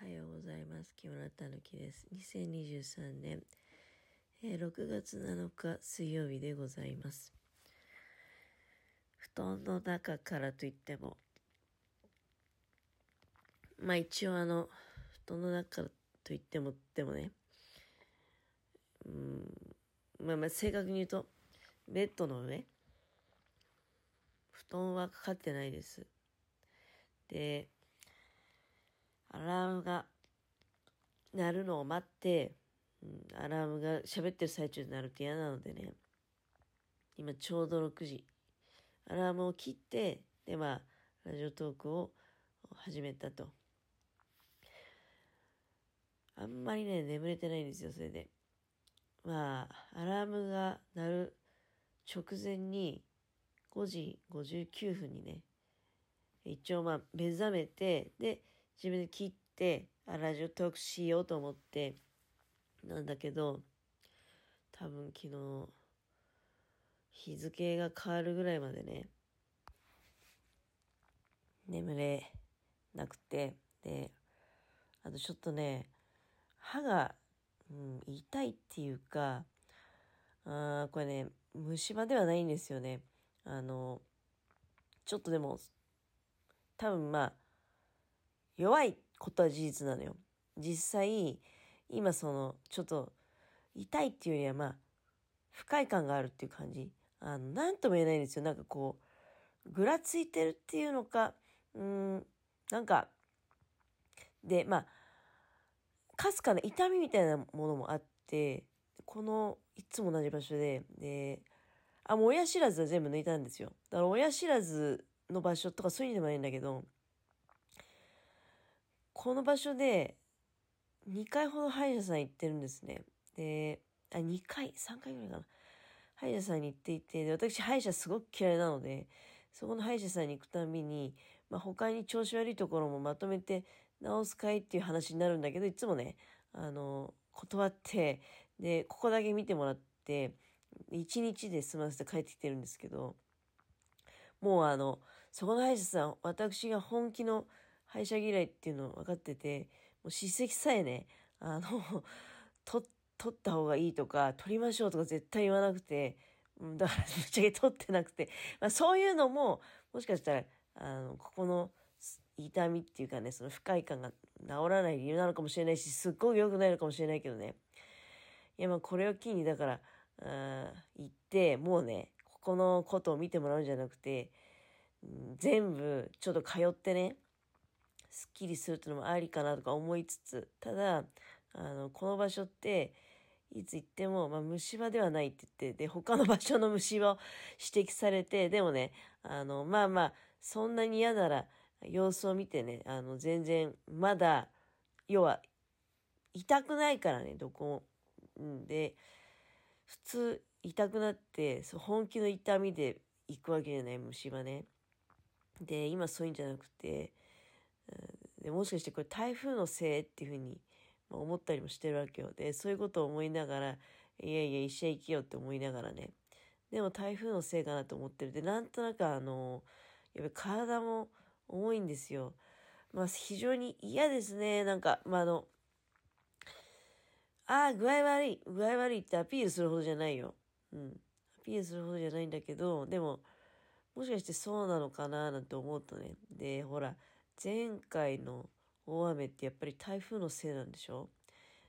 おはようございます。木村たぬきです。2023年、えー6月7日水曜日でございます。布団の中からといっても、まあ一応あの、布団の中からといってもでもね、うん、まあまあ正確に言うと、ベッドの上、布団はかかってないです。で、アラームが鳴るのを待って、うん、アラームが喋ってる最中になると嫌なのでね、今ちょうど6時。アラームを切って、で、まあ、ラジオトークを始めたと。あんまりね、眠れてないんですよ、それで。まあ、アラームが鳴る直前に、5時59分にね、一応まあ、目覚めて、で、自分で切って、あ、ラジオトークしようと思って、なんだけど、多分昨日、日付が変わるぐらいまでね、眠れなくて、で、あとちょっとね、歯が、うん、痛いっていうか、あーこれね、虫歯ではないんですよね。あの、ちょっとでも、多分まあ、弱いことは事実なのよ。実際、今その、ちょっと、痛いっていうよりはまあ、不快感があるっていう感じ。あの、なんとも言えないんですよ。なんかこう、ぐらついてるっていうのか、うん、なんか、で、まあ、かすかな痛みみたいなものもあって、この、いつも同じ場所で、で、あ、もう親知らずは全部抜いたんですよ。だから親知らずの場所とかそういうのでもないんだけど、この場所で2回ほど歯医者さん行ってるんですね。で、あ、2回、3回ぐらいかな。歯医者さんに行っていて、で私歯医者すごく嫌いなので、そこの歯医者さんに行くたびに、まあ、他に調子悪いところもまとめて直すかいっていう話になるんだけど、いつもね、あの、断って、で、ここだけ見てもらって、1日で済ませて帰ってきてるんですけど、もうあの、そこの歯医者さん、私が本気の歯医者嫌いっていうの分かってて、もう歯石さえね、あの、取、取った方がいいとか、取りましょうとか絶対言わなくて、だから ぶっちゃけ取ってなくて、まあそういうのも、もしかしたら、あの、ここの痛みっていうかね、その不快感が治らない理由なのかもしれないし、すっごく良くないのかもしれないけどね。いや、まあこれを機に、だから、あ行って、もうね、ここのことを見てもらうんじゃなくて、全部ちょっと通ってね、すっきりするっていうのもありかなとか思いつつ、ただ、あの、この場所って、いつ行っても、まあ、虫歯ではないって言って、で、他の場所の虫歯を指摘されて、でもね、あの、まあまあ、そんなに嫌なら、様子を見てね、あの、全然、まだ、要は、痛くないからね、どこも。で、普通、痛くなって、そ本気の痛みで行くわけじゃない、虫歯ね。で、今そういうんじゃなくて、でもしかしてこれ台風のせいっていうふうに思ったりもしてるわけよ。で、そういうことを思いながら、いやいや、医者行けようって思いながらね。でも台風のせいかなと思ってる。で、なんとなくあの、やっぱり体も重いんですよ。まあ非常に嫌ですね。なんか、まああの、ああ、具合悪い、具合悪いってアピールするほどじゃないよ。うん。アピールするほどじゃないんだけど、でも、もしかしてそうなのかななんて思うとね。で、ほら、前回の大雨ってやっぱり台風のせいなんでしょ？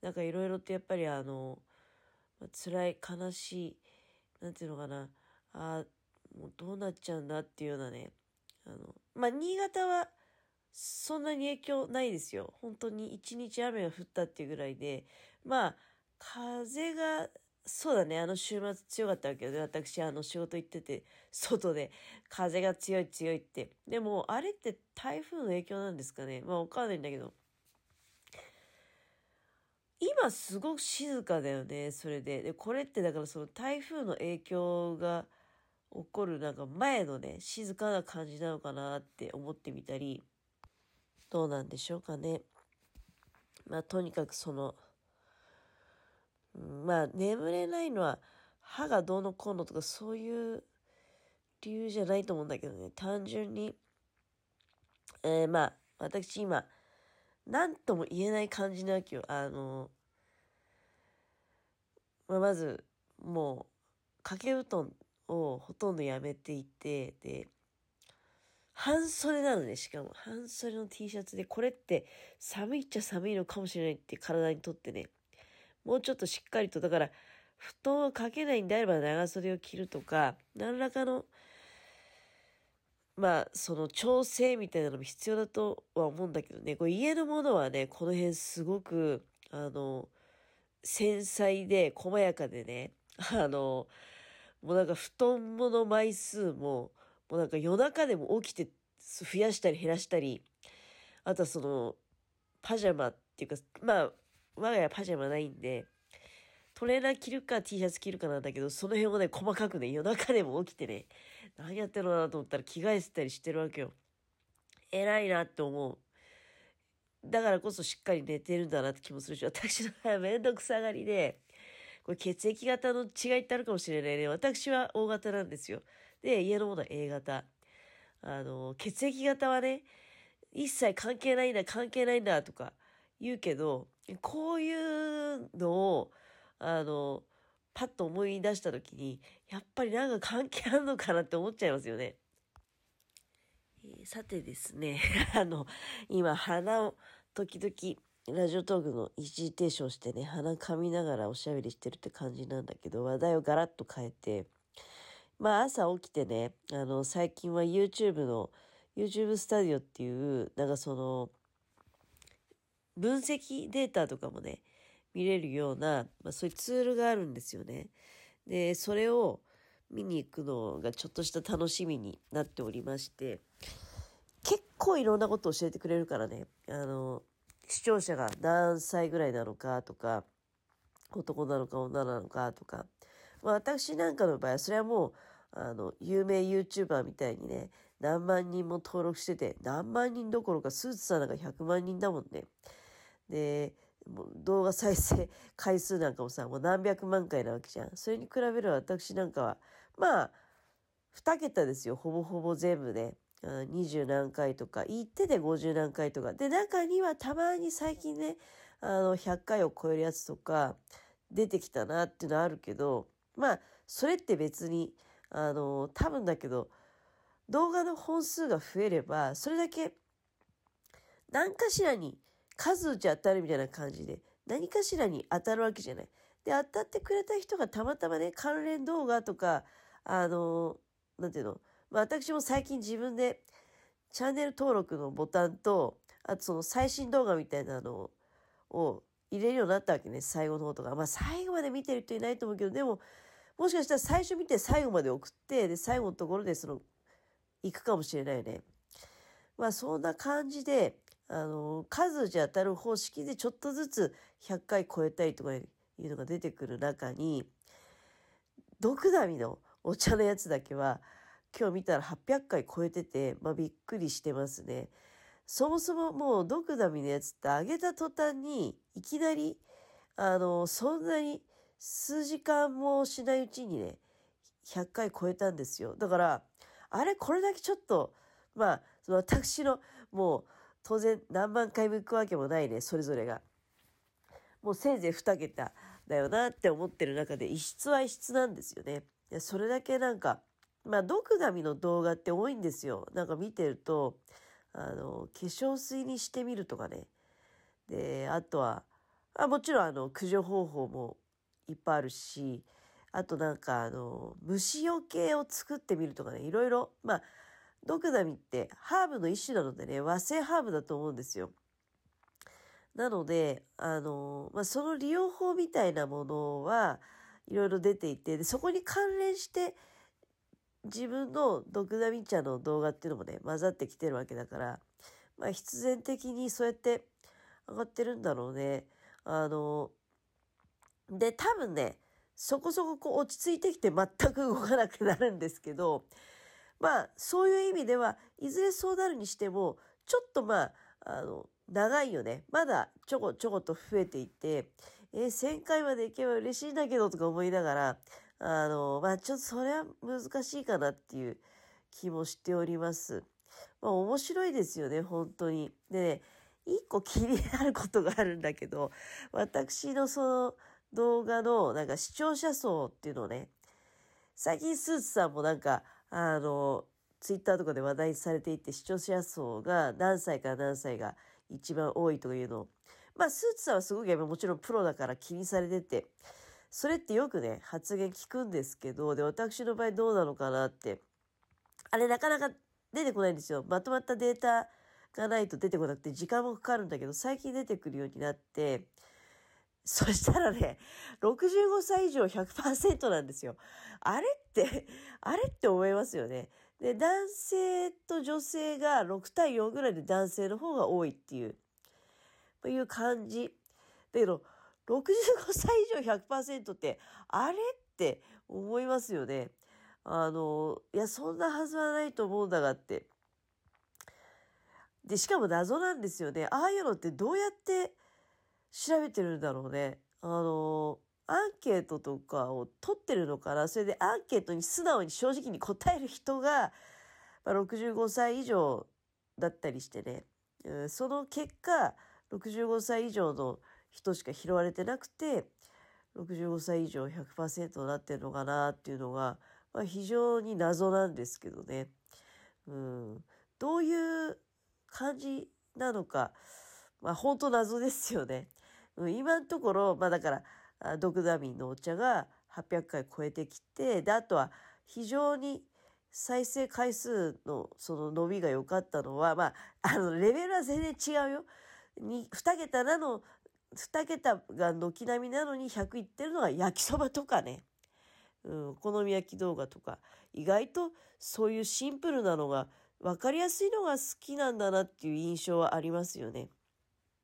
なんかいろいろってやっぱりあの、まあ辛い、悲しい、なんていうのかな、ああ、もうどうなっちゃうんだっていうようなね、あの、まあ、新潟はそんなに影響ないですよ。本当に一日雨が降ったっていうぐらいで、まあ、風が、そうだね、あの週末強かったわけよね。私、あの仕事行ってて、外で風が強い強いって。でも、あれって台風の影響なんですかね？まあ、わかんないんだけど。今すごく静かだよね、それで。で、これってだからその台風の影響が起こるなんか前のね、静かな感じなのかなって思ってみたり、どうなんでしょうかね。まあ、とにかくその、まあ、眠れないのは歯がどうのこうのとかそういう理由じゃないと思うんだけどね。単純に、えーまあ、私今、なんとも言えない感じなわけよ。あの、まあ、まず、もう、掛け布団をほとんどやめていて、で、半袖なのね、しかも。半袖の T シャツで、これって寒いっちゃ寒いのかもしれないって体にとってね。もうちょっとしっかりと、だから、布団をかけないんであれば長袖を着るとか、何らかの、まあ、その調整みたいなのも必要だとは思うんだけどね、これ家のものはね、この辺すごく、あの、繊細で細やかでね、あの、もうなんか布団もの枚数も、もうなんか夜中でも起きて増やしたり減らしたり、あとはその、パジャマっていうか、まあ、我が家パジャマないんで、トレーナー着るか T シャツ着るかなんだけど、その辺をね、細かくね、夜中でも起きてね、何やってるのかなと思ったら着替えてたりしてるわけよ。偉いなって思う。だからこそしっかり寝てるんだなって気もするし、私の場合はめんどくさがりで、これ血液型の違いってあるかもしれないね。私は O 型なんですよ。で、家のものは A 型。あの、血液型はね、一切関係ないんだ、関係ないんだとか言うけど、こういうのを、あの、パッと思い出した時に、やっぱりなんか関係あるのかなって思っちゃいますよね。えー、さてですね、あの、今鼻を時々ラジオトークの一時停止をしてね、鼻噛みながらおしゃべりしてるって感じなんだけど、話題をガラッと変えて、まあ朝起きてね、あの、最近は YouTube の、YouTube スタディオっていう、なんかその、分析データとかもね、見れるような、まあ、そういうツールがあるんですよね。で、それを見に行くのがちょっとした楽しみになっておりまして、結構いろんなことを教えてくれるからね、あの、視聴者が何歳ぐらいなのかとか、男なのか女なのかとか、まあ私なんかの場合はそれはもうあの、有名 YouTuber みたいにね、何万人も登録してて、何万人どころか、スーツさんなんか100万人だもんね。で、もう動画再生回数なんかもさ、もう何百万回なわけじゃん。それに比べる私なんかは、まあ、2桁ですよ、ほぼほぼ全部で。二十何回とか、言ってで50何回とか。で、中にはたまに最近ね、あの、100回を超えるやつとか、出てきたなっていうのはあるけど、まあ、それって別に、あの、多分だけど、動画の本数が増えれば、それだけ何かしらに数打ち当たるみたいな感じで、何かしらに当たるわけじゃない。で、当たってくれた人がたまたまね、関連動画とか、あの、なんていうの、まあ私も最近自分でチャンネル登録のボタンと、あとその最新動画みたいなのを入れるようになったわけね、最後の方とか。まあ最後まで見てる人いないと思うけど、でも、もしかしたら最初見て最後まで送って、で、最後のところでその、行くかもしれないよね。まあそんな感じで、あの、数じゃ当たる方式でちょっとずつ100回超えたりとかいうのが出てくる中に、毒ダミのお茶のやつだけは、今日見たら800回超えてて、まあびっくりしてますね。そもそももうドクダミのやつって上げた途端にいきなりあのそんなに数時間もしないうちにね、100回超えたんですよ。だから、あれ、これだけちょっと、まあ、私の、もう、当然何万回も行くわけもないね、それぞれが。もうせいぜい2桁だよなって思ってる中で、異質は異質なんですよね。それだけなんか、まあ、毒ダミの動画って多いんですよ。なんか見てると、あの、化粧水にしてみるとかね。で、あとは、あもちろんあの、駆除方法もいっぱいあるし、あとなんかあの、虫除けを作ってみるとかね、いろいろ、まあ、ドクダミってハーブの一種なのでね、和製ハーブだと思うんですよ。なので、あの、まあ、その利用法みたいなものはいろいろ出ていて、でそこに関連して自分のドクダミ茶の動画っていうのもね、混ざってきてるわけだから、まあ、必然的にそうやって上がってるんだろうね。あの、で、多分ね、そこそここう落ち着いてきて全く動かなくなるんですけど、まあ、そういう意味では、いずれそうなるにしても、ちょっとまあ、あの、長いよね。まだちょこちょこと増えていて、えー、1000回まで行けば嬉しいんだけどとか思いながら、あの、まあちょっとそれは難しいかなっていう気もしております。まあ面白いですよね、本当に。でね、一個気になることがあるんだけど、私のその動画のなんか視聴者層っていうのをね、最近スーツさんもなんか、あの、ツイッターとかで話題されていて視聴者層が何歳から何歳が一番多いというのを、まあスーツさんはすごくもちろんプロだから気にされてて、それってよくね、発言聞くんですけど、で、私の場合どうなのかなって、あれなかなか出てこないんですよ。まとまったデータがないと出てこなくて時間もかかるんだけど、最近出てくるようになって、そしたらね、65歳以上100%なんですよ。あれって、あれって思いますよね。で、男性と女性が6対4ぐらいで男性の方が多いっていう、という感じ。だけど、65歳以上100%って、あれって思いますよね。あの、いや、そんなはずはないと思うんだがって。で、しかも謎なんですよね。ああいうのってどうやって調べてるんだろうね。あの、アンケートとかを取ってるのかな？それでアンケートに素直に正直に答える人が、まあ、65歳以上だったりしてね。その結果、65歳以上の人しか拾われてなくて、65歳以上100%になってるのかなっていうのが、まあ、非常に謎なんですけどね。うん。どういう感じなのか、まあ本当謎ですよね。うん、今のところ、まあだから、ドクダミンのお茶が800回超えてきて、で、あとは非常に再生回数のその伸びが良かったのは、まあ、あの、レベルは全然違うよ。に、2桁なの、2桁が軒並みなのに100いってるのは焼きそばとかね。うん、お好み焼き動画とか、意外とそういうシンプルなのが、分かりやすいのが好きなんだなっていう印象はありますよね。